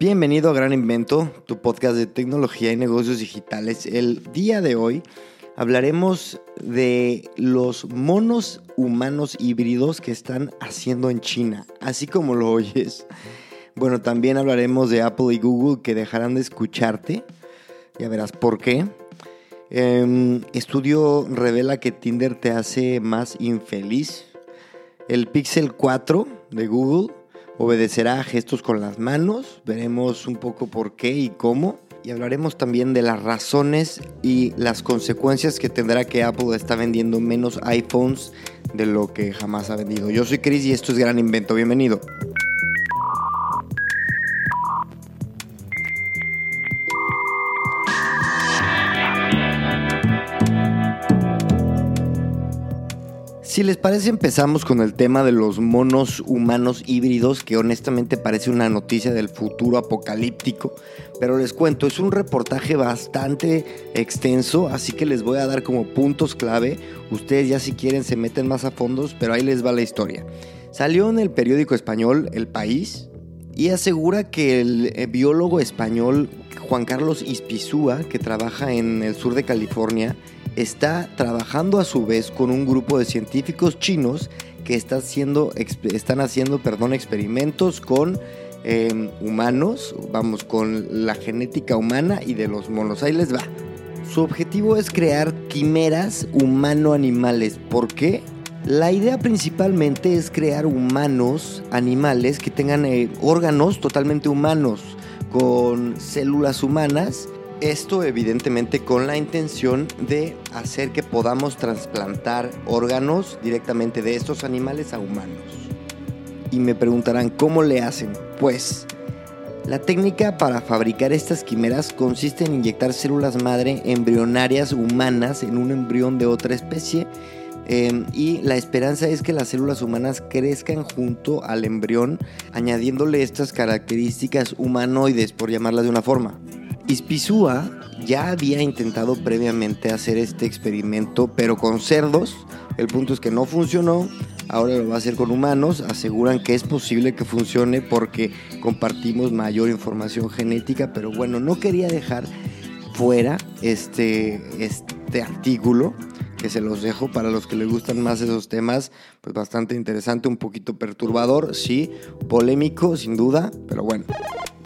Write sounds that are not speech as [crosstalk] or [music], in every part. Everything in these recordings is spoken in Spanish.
Bienvenido a Gran Invento, tu podcast de tecnología y negocios digitales. El día de hoy hablaremos de los monos humanos híbridos que están haciendo en China, así como lo oyes. Bueno, también hablaremos de Apple y Google que dejarán de escucharte. Ya verás por qué. Em, estudio revela que Tinder te hace más infeliz. El Pixel 4 de Google obedecerá a gestos con las manos. Veremos un poco por qué y cómo. Y hablaremos también de las razones y las consecuencias que tendrá que Apple está vendiendo menos iPhones de lo que jamás ha vendido. Yo soy Chris y esto es Gran Invento. Bienvenido. Si les parece, empezamos con el tema de los monos humanos híbridos, que honestamente parece una noticia del futuro apocalíptico, pero les cuento, es un reportaje bastante extenso, así que les voy a dar como puntos clave. Ustedes ya si quieren se meten más a fondos, pero ahí les va la historia. Salió en el periódico español El País y asegura que el eh, biólogo español Juan Carlos Ispizúa, que trabaja en el sur de California, está trabajando a su vez con un grupo de científicos chinos que haciendo, están haciendo perdón, experimentos con em, humanos, vamos, con la genética humana y de los monos. Ahí les va. Su objetivo es crear quimeras humano-animales. ¿Por qué? La idea principalmente es crear humanos, animales que tengan eh, órganos totalmente humanos, con células humanas esto evidentemente con la intención de hacer que podamos trasplantar órganos directamente de estos animales a humanos. Y me preguntarán, ¿cómo le hacen? Pues la técnica para fabricar estas quimeras consiste en inyectar células madre embrionarias humanas en un embrión de otra especie em, y la esperanza es que las células humanas crezcan junto al embrión añadiéndole estas características humanoides, por llamarlas de una forma. Ispizúa ya había intentado previamente hacer este experimento, pero con cerdos. El punto es que no funcionó. Ahora lo va a hacer con humanos. Aseguran que es posible que funcione porque compartimos mayor información genética. Pero bueno, no quería dejar fuera este, este artículo que se los dejo para los que les gustan más esos temas, pues bastante interesante, un poquito perturbador, sí, polémico sin duda, pero bueno.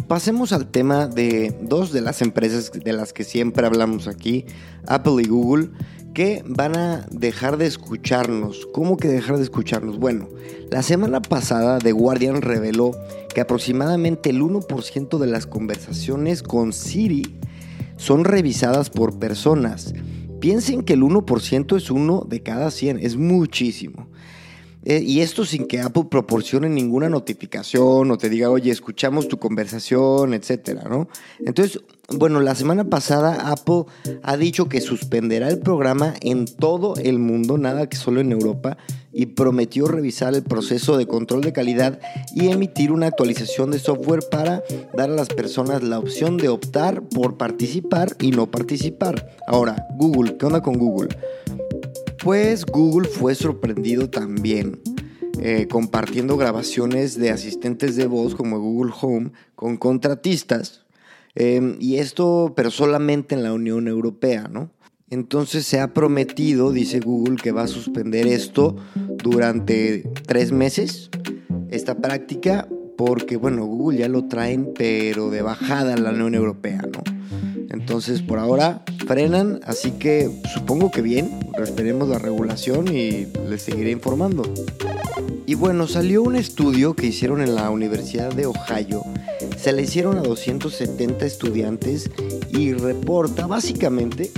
Pasemos al tema de dos de las empresas de las que siempre hablamos aquí, Apple y Google, que van a dejar de escucharnos. ¿Cómo que dejar de escucharnos? Bueno, la semana pasada The Guardian reveló que aproximadamente el 1% de las conversaciones con Siri son revisadas por personas. Piensen que el 1% es uno de cada 100, es muchísimo. Eh, y esto sin que Apple proporcione ninguna notificación o te diga, oye, escuchamos tu conversación, etcétera, ¿no? Entonces, bueno, la semana pasada Apple ha dicho que suspenderá el programa en todo el mundo, nada que solo en Europa, y prometió revisar el proceso de control de calidad y emitir una actualización de software para dar a las personas la opción de optar por participar y no participar. Ahora, Google, ¿qué onda con Google? Pues Google fue sorprendido también eh, compartiendo grabaciones de asistentes de voz como Google Home con contratistas. Em, y esto, pero solamente en la Unión Europea, ¿no? Entonces se ha prometido, dice Google, que va a suspender esto durante tres meses, esta práctica, porque, bueno, Google ya lo traen, pero de bajada en la Unión Europea, ¿no? Entonces, por ahora frenan, así que supongo que bien, esperemos la regulación y les seguiré informando. Y bueno, salió un estudio que hicieron en la Universidad de Ohio. Se le hicieron a 270 estudiantes y reporta básicamente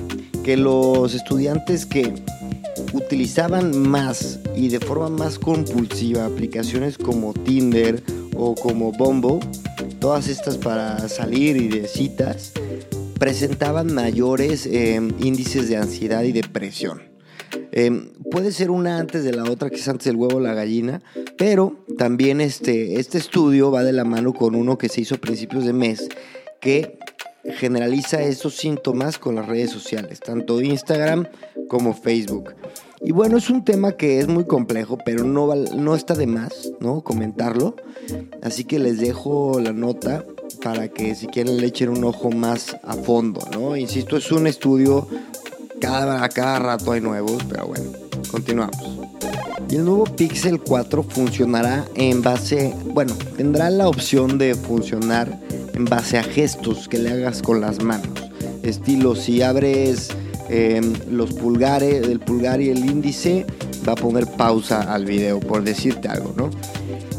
que los estudiantes que utilizaban más y de forma más compulsiva aplicaciones como Tinder o como Bombo, todas estas para salir y de citas, presentaban mayores eh, índices de ansiedad y depresión. Eh, puede ser una antes de la otra, que es antes del huevo la gallina, pero también este, este estudio va de la mano con uno que se hizo a principios de mes, que generaliza estos síntomas con las redes sociales, tanto Instagram como Facebook. Y bueno, es un tema que es muy complejo, pero no, no está de más, ¿no? Comentarlo. Así que les dejo la nota para que si quieren le echen un ojo más a fondo, ¿no? Insisto, es un estudio, cada, cada rato hay nuevos, pero bueno, continuamos. Y el nuevo Pixel 4 funcionará en base, bueno, tendrá la opción de funcionar en base a gestos que le hagas con las manos. Estilo, si abres em, los pulgares, el pulgar y el índice, va a poner pausa al video, por decirte algo, ¿no?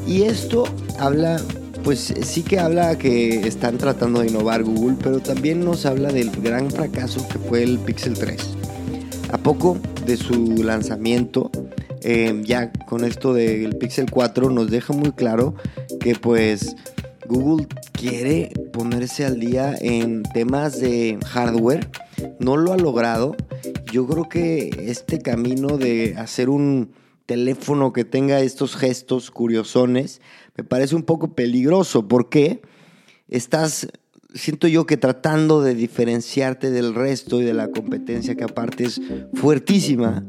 Y esto habla, pues sí que habla que están tratando de innovar Google, pero también nos habla del gran fracaso que fue el Pixel 3. A poco de su lanzamiento, em, ya con esto del Pixel 4 nos deja muy claro que pues Google quiere ponerse al día en temas de hardware. No lo ha logrado. Yo creo que este camino de hacer un teléfono que tenga estos gestos curiosones me parece un poco peligroso. Porque estás, siento yo que tratando de diferenciarte del resto y de la competencia que aparte es fuertísima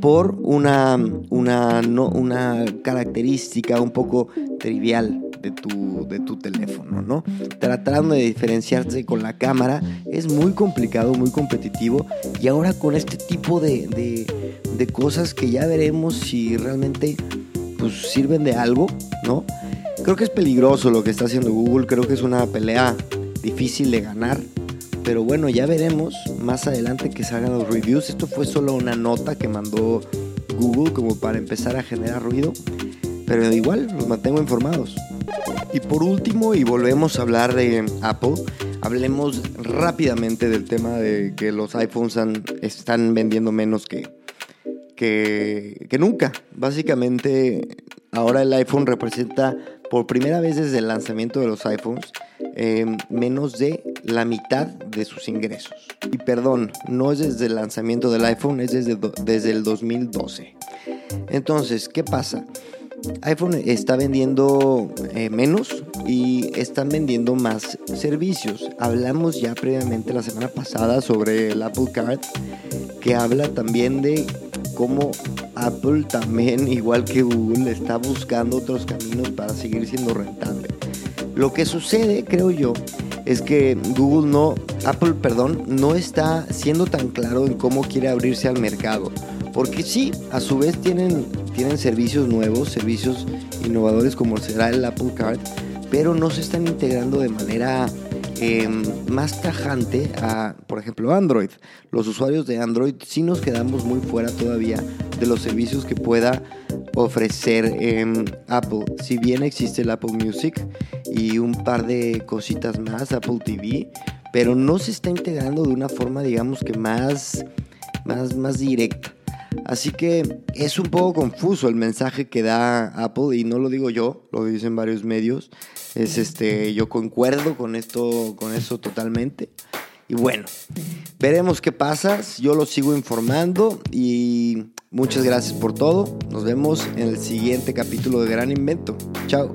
por una, una, una característica un poco trivial de tu, de tu teléfono, ¿no? Tratando de diferenciarse con la cámara es muy complicado, muy competitivo. Y ahora con este tipo de, de, cosas que ya veremos si realmente pues, sirven de algo, ¿no? Creo que es peligroso lo que está haciendo Google, creo que es una pelea difícil de ganar, pero bueno, ya veremos más adelante que salgan los reviews. Esto fue solo una nota que mandó Google como para empezar a generar ruido, pero igual los mantengo informados. Y por último, y volvemos a hablar de Apple, hablemos rápidamente del tema de que los iPhones están vendiendo menos que, que, nunca. Básicamente, ahora el iPhone representa por primera vez desde el lanzamiento de los iPhones em, menos de la mitad de sus ingresos. Y perdón, no es desde el lanzamiento del iPhone, es desde, desde el 2012. Entonces, ¿qué pasa? iPhone está vendiendo eh, menos y están vendiendo más servicios. Hablamos ya previamente la semana pasada sobre el Apple Card, que habla también de cómo Apple también, [laughs] igual que Google, está buscando otros caminos para seguir siendo rentable. Lo que sucede, creo yo, es que Google no, Apple, perdón, no está siendo tan claro en cómo quiere abrirse al mercado. Porque sí, a su vez tienen, tienen servicios nuevos, servicios innovadores como será el Apple Card, pero no se están integrando de manera em, más tajante a, por ejemplo, Android. Los usuarios de Android sí nos quedamos muy fuera todavía de los servicios que pueda ofrecer em, Apple. Si bien existe el Apple Music y un par de cositas más, Apple TV, pero no se está integrando de una forma, digamos que más, más, más directa. Así que es un poco confuso el mensaje que da Apple y no lo digo yo, lo dicen varios medios. Es este, yo concuerdo con esto, con eso totalmente. Y bueno, veremos qué pasa. Yo lo sigo informando y muchas gracias por todo. Nos vemos en el siguiente capítulo de Gran Invento. Chao.